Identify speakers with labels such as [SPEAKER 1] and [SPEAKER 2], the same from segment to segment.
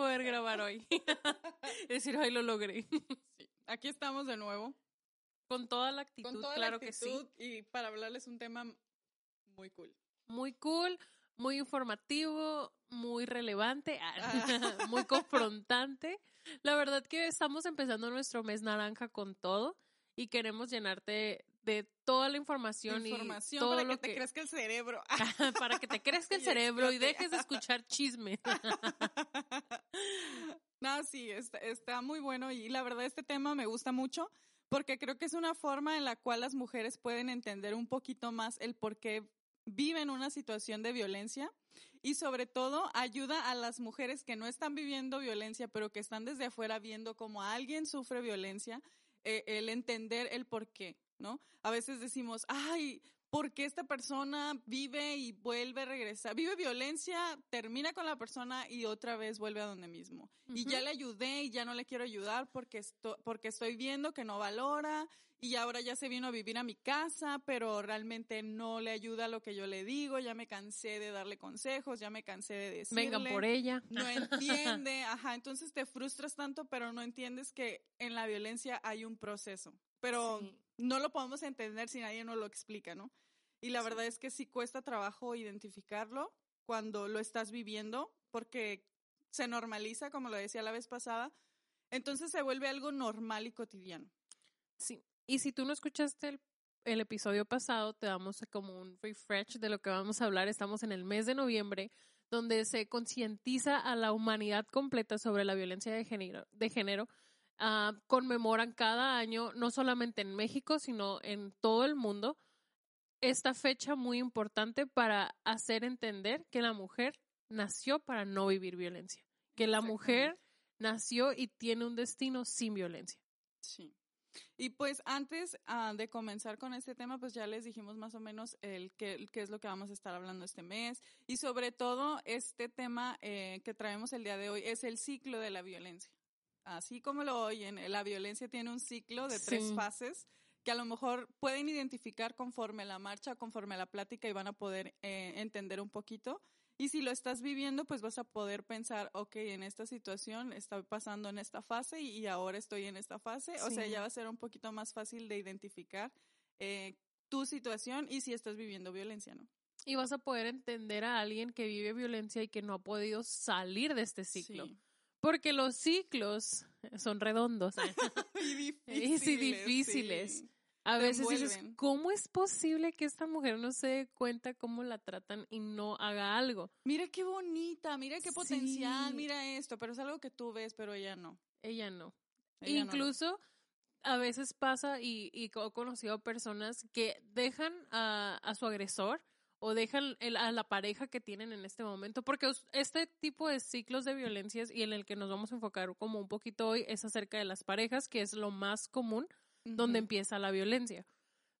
[SPEAKER 1] poder grabar hoy. es decir, hoy lo logré.
[SPEAKER 2] Sí. Aquí estamos de nuevo.
[SPEAKER 1] Con toda la actitud,
[SPEAKER 2] Con toda
[SPEAKER 1] claro
[SPEAKER 2] la
[SPEAKER 1] que sí.
[SPEAKER 2] y para hablarles un tema muy cool.
[SPEAKER 1] Muy cool, muy informativo, muy relevante, ah, muy confrontante. La verdad que estamos empezando nuestro mes naranja con todo y queremos llenarte de toda la información,
[SPEAKER 2] Información
[SPEAKER 1] y todo
[SPEAKER 2] para
[SPEAKER 1] lo
[SPEAKER 2] que te crezca el cerebro.
[SPEAKER 1] para que te crezca el cerebro y dejes de escuchar chisme.
[SPEAKER 2] no, sí, está, está muy bueno y la verdad este tema me gusta mucho porque creo que es una forma en la cual las mujeres pueden entender un poquito más el por qué viven una situación de violencia y sobre todo ayuda a las mujeres que no están viviendo violencia pero que están desde afuera viendo cómo alguien sufre violencia, eh, el entender el por qué, ¿no? A veces decimos, ay, ¿por qué esta persona vive y vuelve a regresar? Vive violencia, termina con la persona y otra vez vuelve a donde mismo. Y ya le ayudé y ya no le quiero ayudar porque, esto, porque estoy viendo que no valora y ahora ya se vino a vivir a mi casa, pero realmente no le ayuda lo que yo le digo, ya me cansé de darle consejos, ya me cansé de decirle.
[SPEAKER 1] Vengan por ella.
[SPEAKER 2] No entiende, ajá, entonces te frustras tanto, pero no entiendes que en la violencia hay un proceso. Pero
[SPEAKER 1] Sí.
[SPEAKER 2] no lo podemos entender si nadie nos lo explica, ¿no? Y la verdad es que sí cuesta trabajo identificarlo cuando lo estás viviendo, porque se normaliza, como lo decía la vez pasada, entonces se vuelve algo normal y cotidiano.
[SPEAKER 1] Sí. Y si tú no escuchaste el, el episodio pasado, te damos como un refresh de lo que vamos a hablar. Estamos en el mes de noviembre, donde se concientiza a la humanidad completa sobre la violencia de género. De género. Ah, conmemoran cada año, no solamente en México, sino en todo el mundo, esta fecha muy importante para hacer entender que la mujer nació para no vivir violencia, que la mujer nació y tiene un destino sin violencia.
[SPEAKER 2] Sí. Y pues antes ah, de comenzar con este tema, pues ya les dijimos más o menos el qué, qué es lo que vamos a estar hablando este mes. Y sobre todo, este tema eh, que traemos el día de hoy es el ciclo de la violencia. Así como lo oyen, la violencia tiene un ciclo de tres
[SPEAKER 1] Sí.
[SPEAKER 2] fases que a lo mejor pueden identificar conforme la marcha, conforme la plática y van a poder eh, entender un poquito. Y si lo estás viviendo, pues vas a poder pensar, ok, en esta situación estoy pasando en esta fase y, y ahora estoy en esta fase. O sea, ya va a ser un poquito más fácil de identificar eh, tu situación y si estás viviendo violencia, ¿no?
[SPEAKER 1] Y vas a poder entender a alguien que vive violencia y que no ha podido salir de este ciclo.
[SPEAKER 2] Sí.
[SPEAKER 1] Porque los ciclos son redondos.
[SPEAKER 2] y
[SPEAKER 1] Y
[SPEAKER 2] difíciles.
[SPEAKER 1] sí, difíciles.
[SPEAKER 2] sí.
[SPEAKER 1] A veces dices. ¿cómo es posible que esta mujer no se dé cuenta cómo la tratan y no haga algo?
[SPEAKER 2] Mira qué bonita, mira qué potencial,
[SPEAKER 1] Sí.
[SPEAKER 2] mira esto, pero es algo que tú ves, pero ella no.
[SPEAKER 1] Ella no.
[SPEAKER 2] Ella no lo-
[SPEAKER 1] Incluso a veces pasa y, y he conocido personas que dejan a, a su agresor o dejan el- a la pareja que tienen en este momento, porque este tipo de ciclos de violencias y en el que nos vamos a enfocar como un poquito hoy es acerca de las parejas, que es lo más común donde empieza la violencia.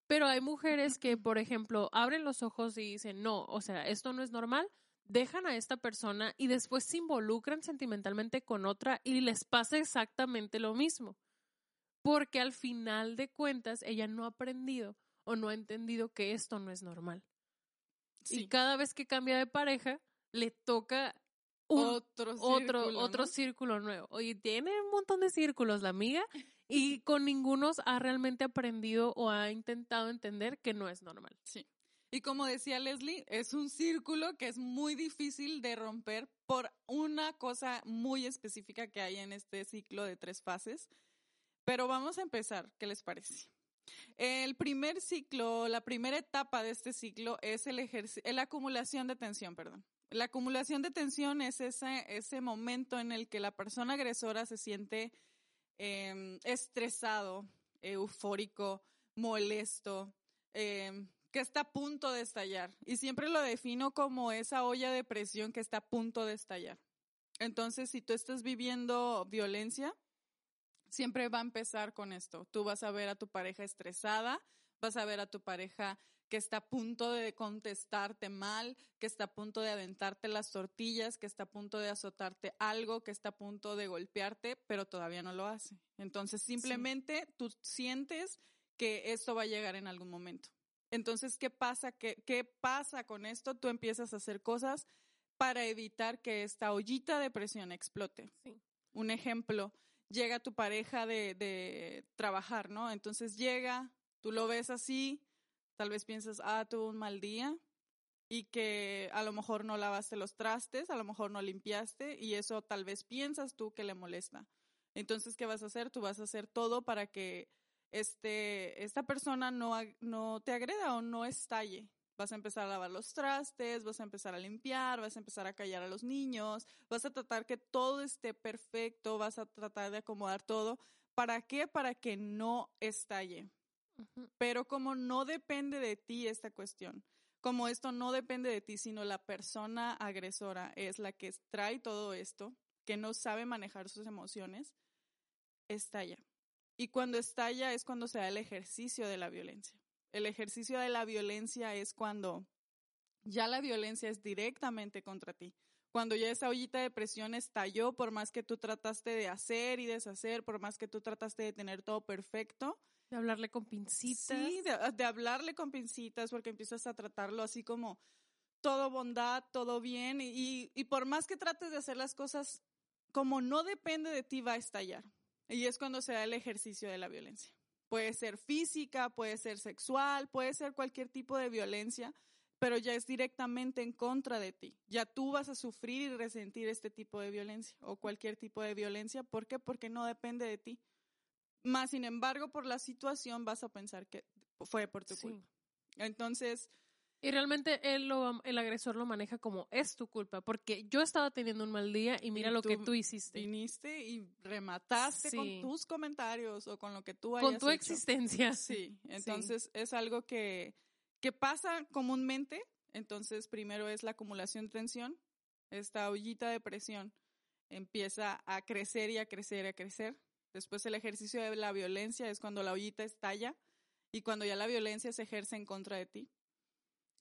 [SPEAKER 1] Pero hay mujeres que, por ejemplo, abren los ojos y dicen, no, o sea, esto no es normal, dejan a esta persona y después se involucran sentimentalmente con otra y les pasa exactamente lo mismo. Porque al final de cuentas ella no ha aprendido o no ha entendido que esto no es normal.
[SPEAKER 2] Sí.
[SPEAKER 1] Y cada vez que cambia de pareja, le toca un
[SPEAKER 2] otro
[SPEAKER 1] otro,
[SPEAKER 2] círculo,
[SPEAKER 1] otro
[SPEAKER 2] ¿no?
[SPEAKER 1] círculo nuevo. Oye, tiene un montón de círculos la amiga y con ninguno ha realmente aprendido o ha intentado entender que no es normal.
[SPEAKER 2] Sí. Y como decía Leslie, es un círculo que es muy difícil de romper por una cosa muy específica que hay en este ciclo de tres fases. Pero vamos a empezar, ¿qué les parece? El primer ciclo, la primera etapa de este ciclo es el la acumulación de tensión, perdón. La acumulación de tensión es ese, ese momento en el que la persona agresora se siente em, estresado, eufórico, molesto, em, que está a punto de estallar. Y siempre lo defino como esa olla de presión que está a punto de estallar. Entonces, si tú estás viviendo violencia, siempre va a empezar con esto. Tú vas a ver a tu pareja estresada, vas a ver a tu pareja que está a punto de contestarte mal, que está a punto de aventarte las tortillas, que está a punto de azotarte algo, que está a punto de golpearte, pero todavía no lo hace. Entonces simplemente tú sientes que esto va a llegar en algún momento. Entonces, ¿qué pasa? ¿Qué, ¿Qué pasa con esto? Tú empiezas a hacer cosas para evitar que esta ollita de presión explote.
[SPEAKER 1] Sí.
[SPEAKER 2] Un ejemplo, llega tu pareja de, de trabajar, ¿no? Entonces llega, tú lo ves así, tal vez piensas, ah, tuvo un mal día y que a lo mejor no lavaste los trastes, a lo mejor no limpiaste y eso tal vez piensas tú que le molesta. Entonces, ¿qué vas a hacer? Tú vas a hacer todo para que este, esta persona no, no te agreda o no estalle. Vas a empezar a lavar los trastes, vas a empezar a limpiar, vas a empezar a callar a los niños, vas a tratar que todo esté perfecto, vas a tratar de acomodar todo. ¿Para qué? Para que no estalle. Pero como no depende de ti esta cuestión, como esto no depende de ti, sino la persona agresora es la que trae todo esto, que no sabe manejar sus emociones, estalla. Y cuando estalla es cuando se da el ejercicio de la violencia. El ejercicio de la violencia es cuando ya la violencia es directamente contra ti. Cuando ya esa ollita de presión estalló, por más que tú trataste de hacer y deshacer, por más que tú trataste de tener todo perfecto,
[SPEAKER 1] De hablarle con pincitas.
[SPEAKER 2] Sí, de, de hablarle con pincitas porque empiezas a tratarlo así como todo bondad, todo bien y, y por más que trates de hacer las cosas como no depende de ti va a estallar. Y es cuando se da el ejercicio de la violencia. Puede ser física, puede ser sexual, puede ser cualquier tipo de violencia, pero ya es directamente en contra de ti. Ya tú vas a sufrir y resentir este tipo de violencia o cualquier tipo de violencia. ¿Por qué? Porque no depende de ti. Más sin embargo, por la situación vas a pensar que fue por tu
[SPEAKER 1] Sí.
[SPEAKER 2] culpa. Entonces,
[SPEAKER 1] Y realmente él lo, el agresor lo maneja como es tu culpa, porque yo estaba teniendo un mal día y mira
[SPEAKER 2] Y
[SPEAKER 1] lo que
[SPEAKER 2] tú
[SPEAKER 1] hiciste.
[SPEAKER 2] viniste y remataste con tus comentarios o con lo que tú hayas
[SPEAKER 1] Con tu
[SPEAKER 2] hecho.
[SPEAKER 1] existencia.
[SPEAKER 2] Sí, entonces es algo que, que pasa comúnmente. Entonces, primero es la acumulación de tensión. Esta ollita de presión empieza a crecer y a crecer y a crecer. Después el ejercicio de la violencia es cuando la ollita estalla y cuando ya la violencia se ejerce en contra de ti.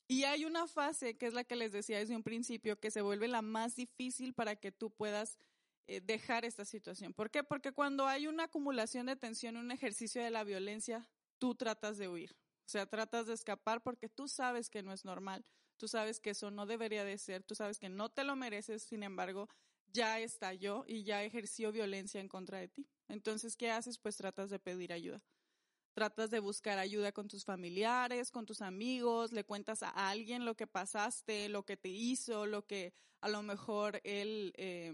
[SPEAKER 2] Y hay una fase que es la que les decía desde un principio que se vuelve la más difícil para que tú puedas eh, dejar esta situación. ¿Por qué? Porque cuando hay una acumulación de tensión, un ejercicio de la violencia, tú tratas de huir. O sea, tratas de escapar porque tú sabes que no es normal, tú sabes que eso no debería de ser, tú sabes que no te lo mereces, sin embargo, ya estalló y ya ejerció violencia en contra de ti. Entonces, ¿qué haces? Pues tratas de pedir ayuda. Tratas de buscar ayuda con tus familiares, con tus amigos, le cuentas a alguien lo que pasaste, lo que te hizo, lo que a lo mejor él eh,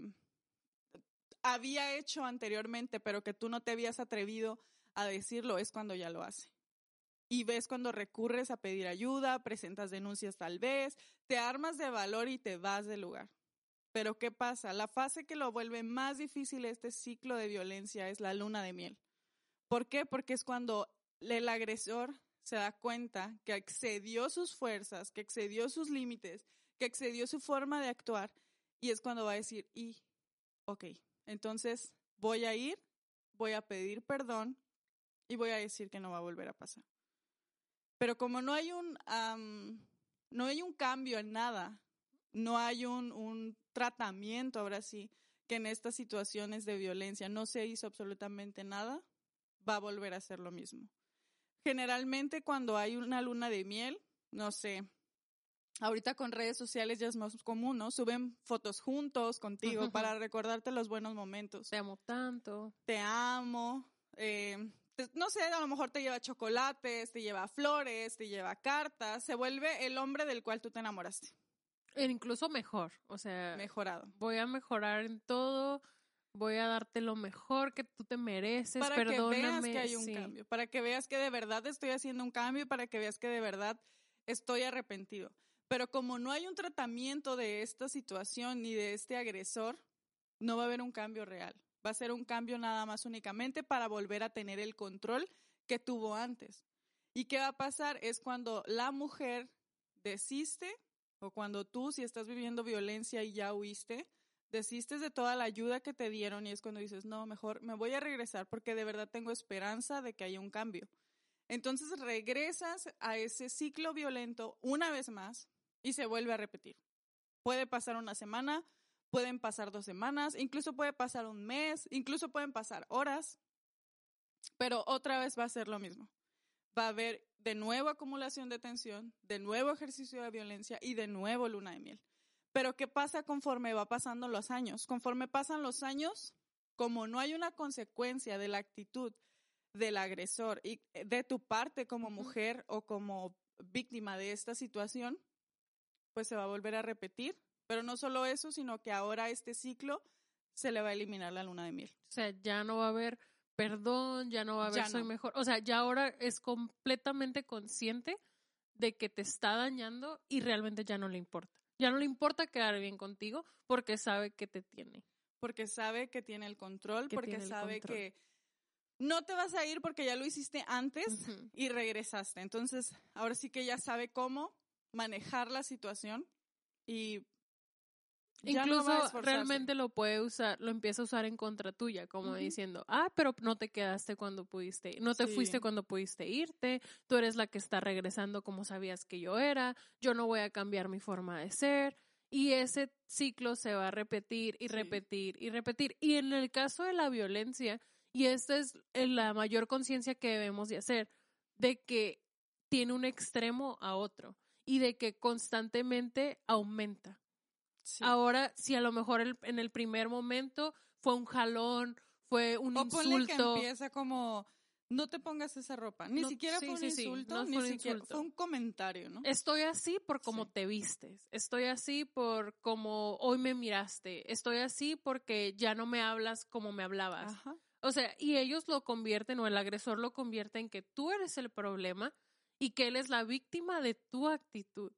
[SPEAKER 2] había hecho anteriormente, pero que tú no te habías atrevido a decirlo, es cuando ya lo hace. Y ves cuando recurres a pedir ayuda, presentas denuncias tal vez, te armas de valor y te vas del lugar. Pero ¿qué pasa? La fase que lo vuelve más difícil este ciclo de violencia es la luna de miel. ¿Por qué? Porque es cuando el agresor se da cuenta que excedió sus fuerzas, que excedió sus límites, que excedió su forma de actuar y es cuando va a decir, y, ok, entonces voy a ir, voy a pedir perdón y voy a decir que no va a volver a pasar. Pero como no hay un, no hay un cambio en nada, no hay un tratamiento ahora sí, que en estas situaciones de violencia no se hizo absolutamente nada, va a volver a ser lo mismo. Generalmente cuando hay una luna de miel, no sé, ahorita con redes sociales ya es más común, ¿no? Suben fotos juntos contigo para recordarte los buenos momentos.
[SPEAKER 1] Te amo tanto.
[SPEAKER 2] Te amo, eh, te- no sé, a lo mejor te lleva chocolates, te lleva flores, te lleva cartas, se vuelve el hombre del cual tú te enamoraste,
[SPEAKER 1] incluso mejor. O sea,
[SPEAKER 2] mejorado.
[SPEAKER 1] voy a mejorar en todo. Voy a darte lo mejor que tú te mereces.
[SPEAKER 2] para
[SPEAKER 1] perdóname.
[SPEAKER 2] que veas que hay un
[SPEAKER 1] sí.
[SPEAKER 2] cambio, para que veas que de verdad estoy haciendo un cambio para que veas que de verdad estoy arrepentido. Pero como no hay un tratamiento de esta situación ni de este agresor, no va a haber un cambio real. Va a ser un cambio nada más únicamente para volver a tener el control que tuvo antes. ¿Y qué va a pasar? Es cuando la mujer desiste o cuando tú, si estás viviendo violencia y ya huiste, desistes de toda la ayuda que te dieron y es cuando dices, no, mejor me voy a regresar porque de verdad tengo esperanza de que haya un cambio. Entonces regresas a ese ciclo violento una vez más y se vuelve a repetir. Puede pasar una semana, pueden pasar dos semanas, incluso puede pasar un mes, incluso pueden pasar horas, pero otra vez va a ser lo mismo. Va a haber de nuevo acumulación de tensión, de nuevo ejercicio de violencia y de nuevo luna de miel. Pero ¿qué pasa conforme va pasando los años? Conforme pasan los años, como no hay una consecuencia de la actitud del agresor y eh, de tu parte como mujer o como víctima de esta situación, pues se va a volver a repetir. Pero no solo eso, sino que ahora este ciclo se le va a eliminar la luna de miel.
[SPEAKER 1] O sea, ya no va a haber perdón, ya no va a haber soy mejor. O sea, ya ahora es completamente consciente de que te está dañando y realmente ya no le importa. Ya no le importa quedar bien contigo porque sabe que te tiene.
[SPEAKER 2] Porque sabe que tiene el control, porque sabe que no te vas a ir porque ya lo hiciste antes y regresaste. Entonces, ahora sí que ya sabe cómo manejar la situación y
[SPEAKER 1] Incluso realmente lo puede usar, lo empieza a usar en contra tuya, como diciendo, ah, pero no te quedaste cuando pudiste, no te fuiste cuando pudiste irte, tú eres la que está regresando como sabías que yo era, yo no voy a cambiar mi forma de ser. Y ese ciclo se va a repetir y repetir y repetir. Y en el caso de la violencia, y esta es la mayor conciencia que debemos de hacer, de que tiene un extremo a otro y de que constantemente aumenta. Ahora, si a lo mejor en el primer momento fue un jalón, fue un o insulto.
[SPEAKER 2] que empieza como no te pongas esa ropa. Ni siquiera fue un insulto, ni siquiera fue un comentario, ¿no?
[SPEAKER 1] Estoy así por cómo te vistes. Estoy así por cómo hoy me miraste. Estoy así porque ya no me hablas como me hablabas. O sea, y ellos lo convierten o el agresor lo convierte en que tú eres el problema y que él es la víctima de tu actitud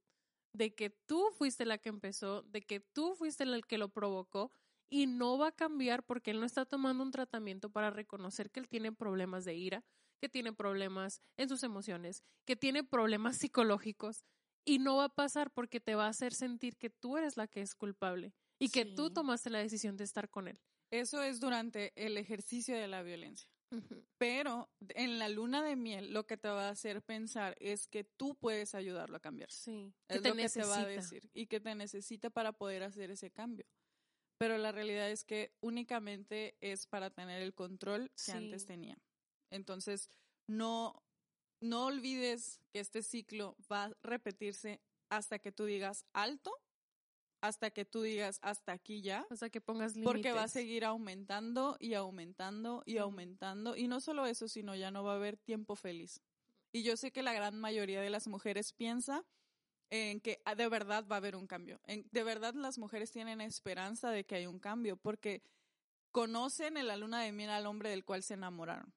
[SPEAKER 1] de que tú fuiste la que empezó, de que tú fuiste el que lo provocó y no va a cambiar porque él no está tomando un tratamiento para reconocer que él tiene problemas de ira, que tiene problemas en sus emociones, que tiene problemas psicológicos y no va a pasar porque te va a hacer sentir que tú eres la que es culpable y que tú tomaste la decisión de estar con él.
[SPEAKER 2] Eso es durante el ejercicio de la violencia. Pero en la luna de miel lo que te va a hacer pensar es que tú puedes ayudarlo a cambiar.
[SPEAKER 1] Sí.
[SPEAKER 2] Es lo que te va a decir y que te necesita para poder hacer ese cambio. Pero la realidad es que únicamente es para tener el control que antes tenía. Entonces, no, no olvides que este ciclo va a repetirse hasta que tú digas alto hasta que tú digas hasta aquí ya.
[SPEAKER 1] Hasta que pongas límites.
[SPEAKER 2] Porque va a seguir aumentando y aumentando y aumentando. Y no solo eso, sino ya no va a haber tiempo feliz. Y yo sé que la gran mayoría de las mujeres piensa en que ah, de verdad va a haber un cambio. de verdad las mujeres tienen esperanza de que hay un cambio porque conocen en la luna de miel al hombre del cual se enamoraron.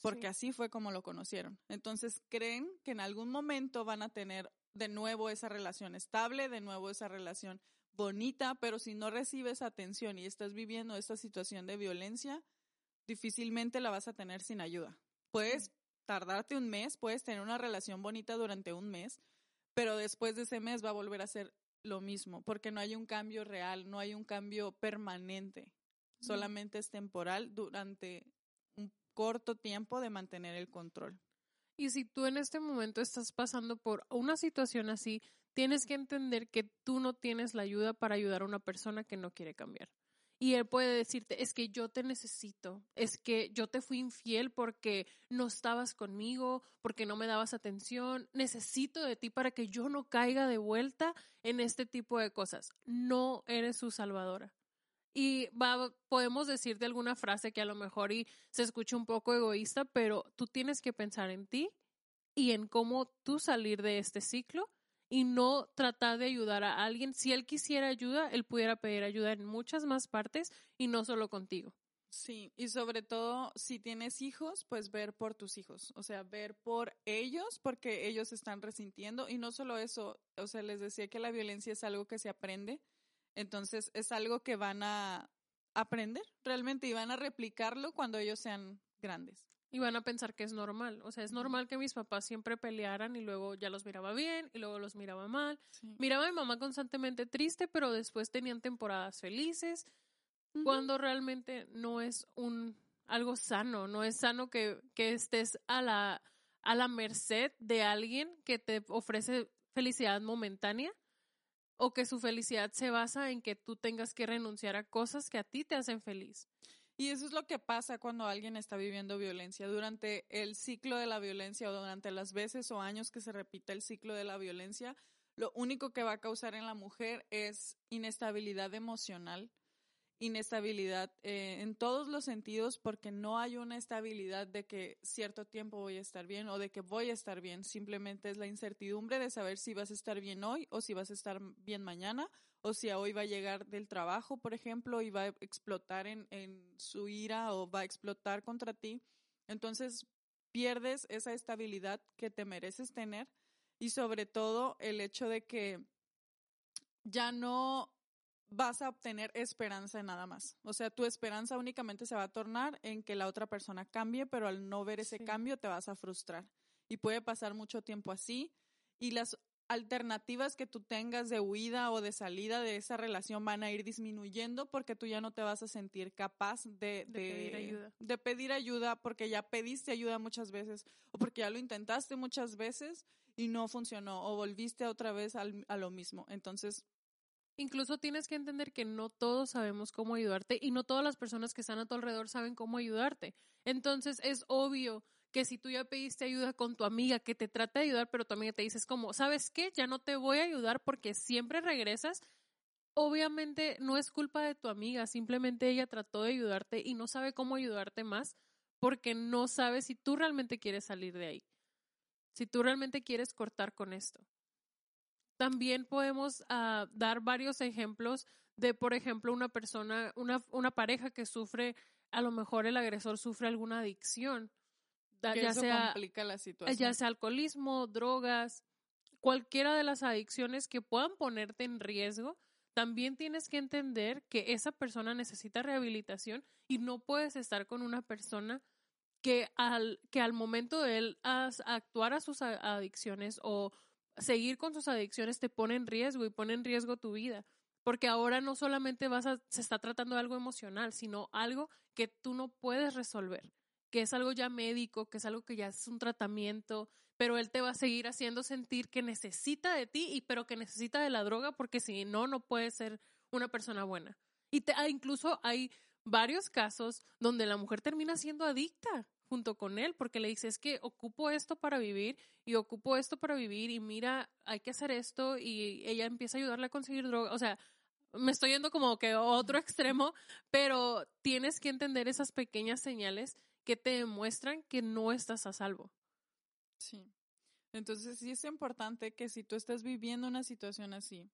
[SPEAKER 2] Porque así fue como lo conocieron. Entonces creen que en algún momento van a tener de nuevo esa relación estable, de nuevo esa relación bonita, pero si no recibes atención y estás viviendo esta situación de violencia, difícilmente la vas a tener sin ayuda. Puedes tardarte un mes, puedes tener una relación bonita durante un mes, pero después de ese mes va a volver a ser lo mismo, porque no hay un cambio real, no hay un cambio permanente, solamente es temporal durante un corto tiempo de mantener el control.
[SPEAKER 1] Y si tú en este momento estás pasando por una situación así, tienes que entender que tú no tienes la ayuda para ayudar a una persona que no quiere cambiar. Y él puede decirte, es que yo te necesito, es que yo te fui infiel porque no estabas conmigo, porque no me dabas atención, necesito de ti para que yo no caiga de vuelta en este tipo de cosas. No eres su salvadora. Y va, podemos decirte alguna frase que a lo mejor y se escucha un poco egoísta, pero tú tienes que pensar en ti y en cómo tú salir de este ciclo y no tratar de ayudar a alguien. Si él quisiera ayuda, él pudiera pedir ayuda en muchas más partes y no solo contigo.
[SPEAKER 2] Sí, y sobre todo si tienes hijos, pues ver por tus hijos, o sea, ver por ellos porque ellos están resintiendo y no solo eso, o sea, les decía que la violencia es algo que se aprende, entonces es algo que van a aprender realmente y van a replicarlo cuando ellos sean grandes.
[SPEAKER 1] Y van a pensar que es normal. O sea, es normal que mis papás siempre pelearan y luego ya los miraba bien y luego los miraba mal. Miraba a mi mamá constantemente triste, pero después tenían temporadas felices. Cuando realmente no es un algo sano, no es sano que, que estés a la, a la merced de alguien que te ofrece felicidad momentánea o que su felicidad se basa en que tú tengas que renunciar a cosas que a ti te hacen feliz.
[SPEAKER 2] Y eso es lo que pasa cuando alguien está viviendo violencia. Durante el ciclo de la violencia o durante las veces o años que se repita el ciclo de la violencia, lo único que va a causar en la mujer es inestabilidad emocional, inestabilidad eh, en todos los sentidos porque no hay una estabilidad de que cierto tiempo voy a estar bien o de que voy a estar bien. Simplemente es la incertidumbre de saber si vas a estar bien hoy o si vas a estar bien mañana o si hoy va a llegar del trabajo, por ejemplo, y va a explotar en, en su ira o va a explotar contra ti. Entonces pierdes esa estabilidad que te mereces tener y sobre todo el hecho de que ya no vas a obtener esperanza en nada más. O sea, tu esperanza únicamente se va a tornar en que la otra persona cambie, pero al no ver ese cambio te vas a frustrar. Y puede pasar mucho tiempo así. Y las alternativas que tú tengas de huida o de salida de esa relación van a ir disminuyendo porque tú ya no te vas a sentir capaz de,
[SPEAKER 1] pedir ayuda.
[SPEAKER 2] de pedir ayuda porque ya pediste ayuda muchas veces o porque ya lo intentaste muchas veces y no funcionó o volviste otra vez al, a lo mismo. Entonces,
[SPEAKER 1] Incluso tienes que entender que no todos sabemos cómo ayudarte y no todas las personas que están a tu alrededor saben cómo ayudarte. Entonces es obvio que si tú ya pediste ayuda con tu amiga que te trata de ayudar, pero tu amiga te dices como, ¿sabes qué? Ya no te voy a ayudar porque siempre regresas. Obviamente no es culpa de tu amiga, simplemente ella trató de ayudarte y no sabe cómo ayudarte más porque no sabe si tú realmente quieres salir de ahí, si tú realmente quieres cortar con esto. También podemos ah, dar varios ejemplos de, por ejemplo, una persona, una, una pareja que sufre, a lo mejor el agresor sufre alguna adicción,
[SPEAKER 2] ya sea, complica la situación.
[SPEAKER 1] ya sea alcoholismo, drogas, cualquiera de las adicciones que puedan ponerte en riesgo, también tienes que entender que esa persona necesita rehabilitación y no puedes estar con una persona que al, que al momento de él actuar a sus adicciones o seguir con sus adicciones te pone en riesgo y pone en riesgo tu vida. Porque ahora no solamente vas a, se está tratando algo emocional, sino algo que tú no puedes resolver, que es algo ya médico, que es algo que ya es un tratamiento, pero él te va a seguir haciendo sentir que necesita de ti y pero que necesita de la droga porque si no, no puede ser una persona buena. Y ah, incluso hay varios casos donde la mujer termina siendo adicta junto con él, porque le dice, es que ocupo esto para vivir y ocupo esto para vivir y mira, hay que hacer esto y ella empieza a ayudarle a conseguir droga. O sea, me estoy yendo como que a otro extremo, pero tienes que entender esas pequeñas señales que te demuestran que no estás a salvo.
[SPEAKER 2] Sí. Entonces sí es importante que si tú estás viviendo una situación así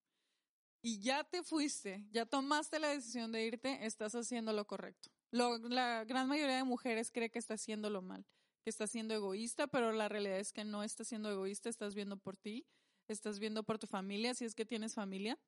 [SPEAKER 2] y ya te fuiste, ya tomaste la decisión de irte, estás haciendo lo correcto la gran mayoría de mujeres cree que está haciéndolo mal, que está siendo egoísta, pero la realidad es que no estás siendo egoísta, estás viendo por ti, estás viendo por tu familia, si es que tienes familia.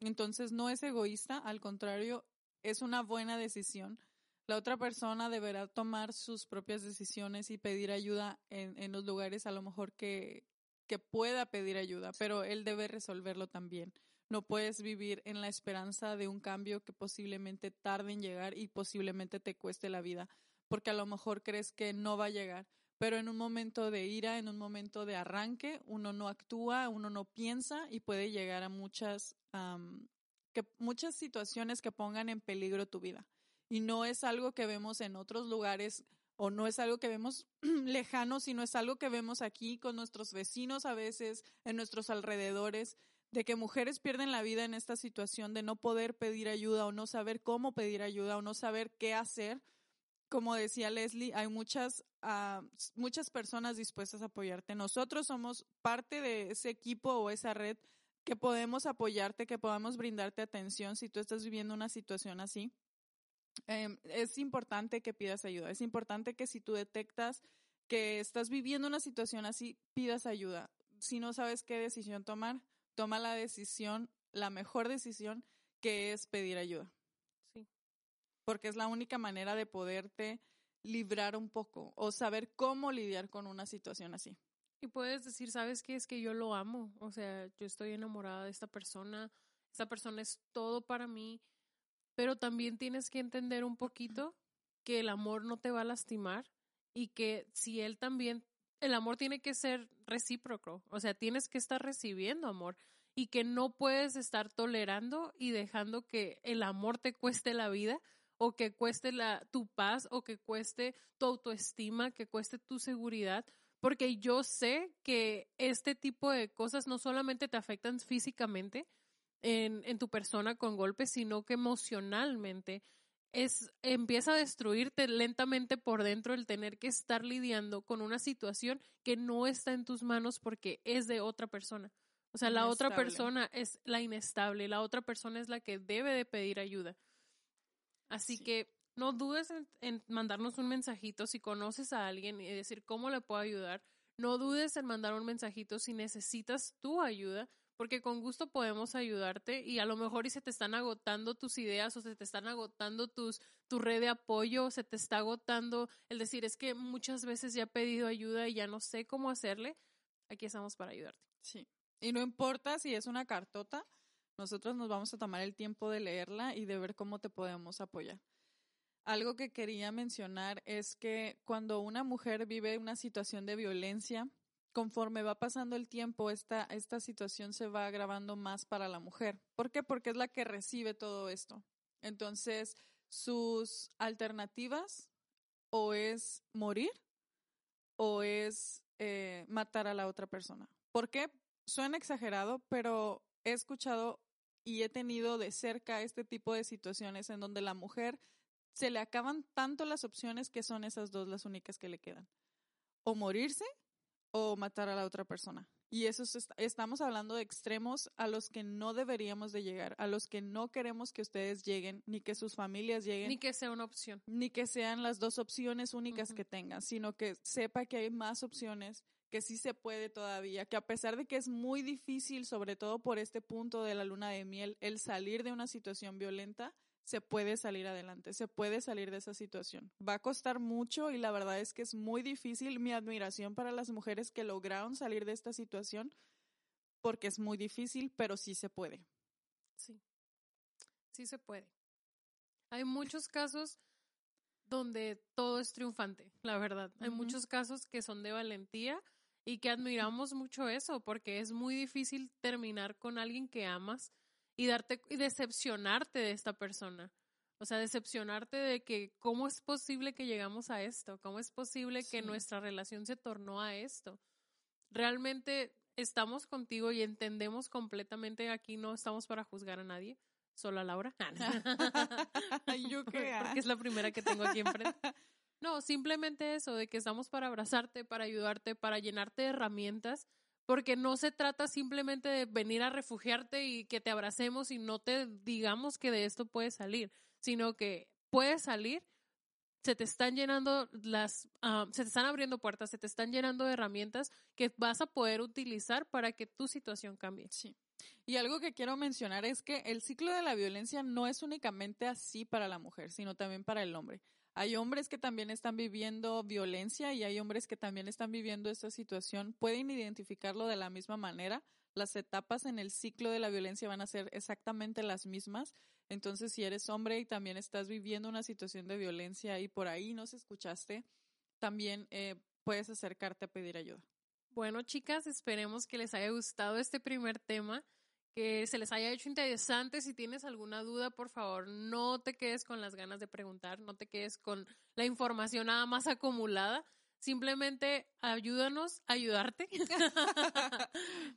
[SPEAKER 2] Entonces no es egoísta, al contrario, es una buena decisión. La otra persona deberá tomar sus propias decisiones y pedir ayuda en, en los lugares a lo mejor que, que pueda pedir ayuda, pero él debe resolverlo también. No puedes vivir en la esperanza de un cambio que posiblemente tarde en llegar y posiblemente te cueste la vida, porque a lo mejor crees que no va a llegar, pero en un momento de ira, en un momento de arranque, uno no actúa, uno no piensa y puede llegar a muchas, que, muchas situaciones que pongan en peligro tu vida. Y no es algo que vemos en otros lugares o no es algo que vemos lejano, sino es algo que vemos aquí con nuestros vecinos a veces, en nuestros alrededores de que mujeres pierden la vida en esta situación de no poder pedir ayuda o no saber cómo pedir ayuda o no saber qué hacer. Como decía Leslie, hay muchas, uh, muchas personas dispuestas a apoyarte. Nosotros somos parte de ese equipo o esa red que podemos apoyarte, que podamos brindarte atención si tú estás viviendo una situación así. Eh, es importante que pidas ayuda. Es importante que si tú detectas que estás viviendo una situación así, pidas ayuda. Si no sabes qué decisión tomar, toma la decisión, la mejor decisión, que es pedir ayuda.
[SPEAKER 1] Sí.
[SPEAKER 2] Porque es la única manera de poderte librar un poco o saber cómo lidiar con una situación así.
[SPEAKER 1] Y puedes decir, ¿sabes qué? Es que yo lo amo. O sea, yo estoy enamorada de esta persona. Esta persona es todo para mí. Pero también tienes que entender un poquito que el amor no te va a lastimar y que si él también el amor tiene que ser recíproco, o sea, tienes que estar recibiendo amor y que no puedes estar tolerando y dejando que el amor te cueste la vida o que cueste la, tu paz o que cueste tu autoestima, que cueste tu seguridad, porque yo sé que este tipo de cosas no solamente te afectan físicamente en, en tu persona con golpes, sino que emocionalmente es, empieza a destruirte lentamente por dentro el tener que estar lidiando con una situación que no está en tus manos porque es de otra persona. O sea, la otra persona es la inestable, la otra persona es la que debe de pedir ayuda. Así que no dudes en, mandarnos un mensajito si conoces a alguien y decir cómo le puedo ayudar. No dudes en mandar un mensajito si necesitas tu ayuda, porque con gusto podemos ayudarte y a lo mejor y se te están agotando tus ideas o se te están agotando tus tu red de apoyo, se te está agotando el decir es que muchas veces ya he pedido ayuda y ya no sé cómo hacerle. Aquí estamos para ayudarte.
[SPEAKER 2] Sí. Y no importa si es una cartota, nosotros nos vamos a tomar el tiempo de leerla y de ver cómo te podemos apoyar. Algo que quería mencionar es que cuando una mujer vive una situación de violencia, conforme va pasando el tiempo, esta, esta situación se va agravando más para la mujer. ¿Por qué? Porque es la que recibe todo esto. Entonces, sus alternativas o es morir o es eh, matar a la otra persona. ¿Por qué? Suena exagerado, pero he escuchado y he tenido de cerca este tipo de situaciones en donde la mujer se le acaban tanto las opciones que son esas dos las únicas que le quedan. O morirse o matar a la otra persona. Y eso estamos hablando de extremos a los que no deberíamos de llegar, a los que no queremos que ustedes lleguen, ni que sus familias lleguen.
[SPEAKER 1] Ni que sea una opción.
[SPEAKER 2] Ni que sean las dos opciones únicas que tengan, sino que sepa que hay más opciones que sí se puede todavía, que a pesar de que es muy difícil, sobre todo por este punto de la luna de miel, el salir de una situación violenta, se puede salir adelante, se puede salir de esa situación. Va a costar mucho y la verdad es que es muy difícil. Mi admiración para las mujeres que lograron salir de esta situación, porque es muy difícil, pero sí se puede.
[SPEAKER 1] Sí, sí se puede. Hay muchos casos donde todo es triunfante, la verdad. Hay muchos casos que son de valentía y que admiramos mucho eso, porque es muy difícil terminar con alguien que amas y darte y decepcionarte de esta persona. O sea, decepcionarte de que cómo es posible que llegamos a esto, cómo es posible que nuestra relación se tornó a esto. Realmente estamos contigo y entendemos completamente, aquí no estamos para juzgar a nadie, solo a Laura.
[SPEAKER 2] ¿Yo qué?
[SPEAKER 1] Porque es la primera que tengo aquí enfrente. No, simplemente eso, de que estamos para abrazarte, para ayudarte, para llenarte de herramientas, porque no se trata simplemente de venir a refugiarte y que te abracemos y no te digamos que de esto puedes salir, sino que puedes salir, se te están llenando las, ah, se te están abriendo puertas, se te están llenando de herramientas que vas a poder utilizar para que tu situación cambie.
[SPEAKER 2] Sí. Y algo que quiero mencionar es que el ciclo de la violencia no es únicamente así para la mujer, sino también para el hombre. Hay hombres que también están viviendo violencia y hay hombres que también están viviendo esta situación. Pueden identificarlo de la misma manera. Las etapas en el ciclo de la violencia van a ser exactamente las mismas. Entonces, si eres hombre y también estás viviendo una situación de violencia y por ahí no se escuchaste, también eh, puedes acercarte a pedir ayuda.
[SPEAKER 1] Bueno, chicas, esperemos que les haya gustado este primer tema que se les haya hecho interesante. Si tienes alguna duda, por favor, no te quedes con las ganas de preguntar, no te quedes con la información nada más acumulada. Simplemente ayúdanos a ayudarte.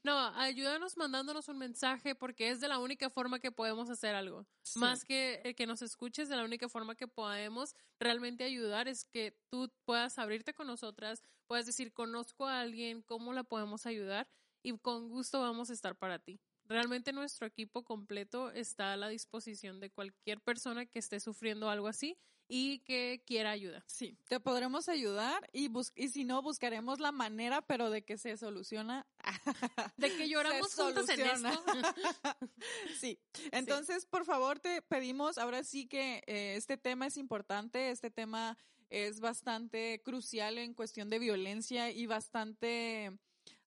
[SPEAKER 1] no, ayúdanos mandándonos un mensaje porque es de la única forma que podemos hacer algo. Más que que nos escuches, de la única forma que podemos realmente ayudar es que tú puedas abrirte con nosotras, puedas decir, conozco a alguien, cómo la podemos ayudar y con gusto vamos a estar para ti. Realmente nuestro equipo completo está a la disposición de cualquier persona que esté sufriendo algo así y que quiera ayuda.
[SPEAKER 2] Sí, te podremos ayudar y, y si no, buscaremos la manera, pero de que se soluciona.
[SPEAKER 1] De que lloramos juntos en esto.
[SPEAKER 2] sí, entonces, por favor, te pedimos, ahora sí que eh, este tema es importante, este tema es bastante crucial en cuestión de violencia y bastante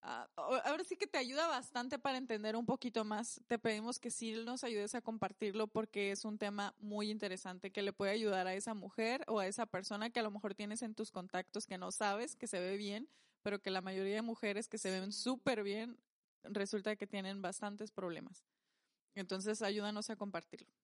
[SPEAKER 2] Ah, ahora sí que te ayuda bastante para entender un poquito más. Te pedimos que sí nos ayudes a compartirlo porque es un tema muy interesante que le puede ayudar a esa mujer o a esa persona que a lo mejor tienes en tus contactos que no sabes que se ve bien, pero que la mayoría de mujeres que se ven súper bien resulta que tienen bastantes problemas. Entonces ayúdanos a compartirlo.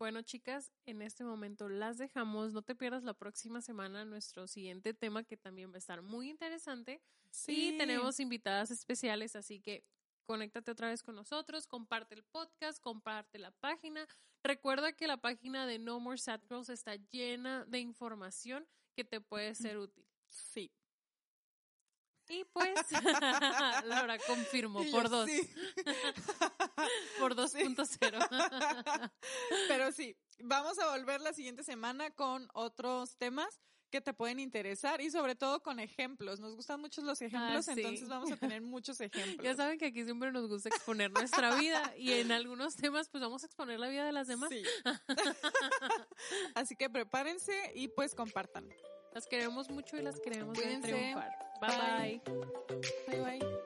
[SPEAKER 1] Bueno, chicas, en este momento las dejamos. No te pierdas la próxima semana nuestro siguiente tema que también va a estar muy interesante. Sí. Y tenemos invitadas especiales, así que conéctate otra vez con nosotros, comparte el podcast, comparte la página. Recuerda que la página de No More Sad Girls está llena de información que te puede ser útil.
[SPEAKER 2] Sí.
[SPEAKER 1] Y pues, Laura confirmó por dos. por 2.0.
[SPEAKER 2] Pero sí, vamos a volver la siguiente semana con otros temas que te pueden interesar y sobre todo con ejemplos. Nos gustan mucho los ejemplos, ah, entonces vamos a tener muchos ejemplos.
[SPEAKER 1] Ya saben que aquí siempre nos gusta exponer nuestra vida y en algunos temas pues vamos a exponer la vida de las demás. Sí.
[SPEAKER 2] Así que prepárense y pues compartan.
[SPEAKER 1] Las queremos mucho y las queremos triunfar. 拜拜。
[SPEAKER 2] 拜拜。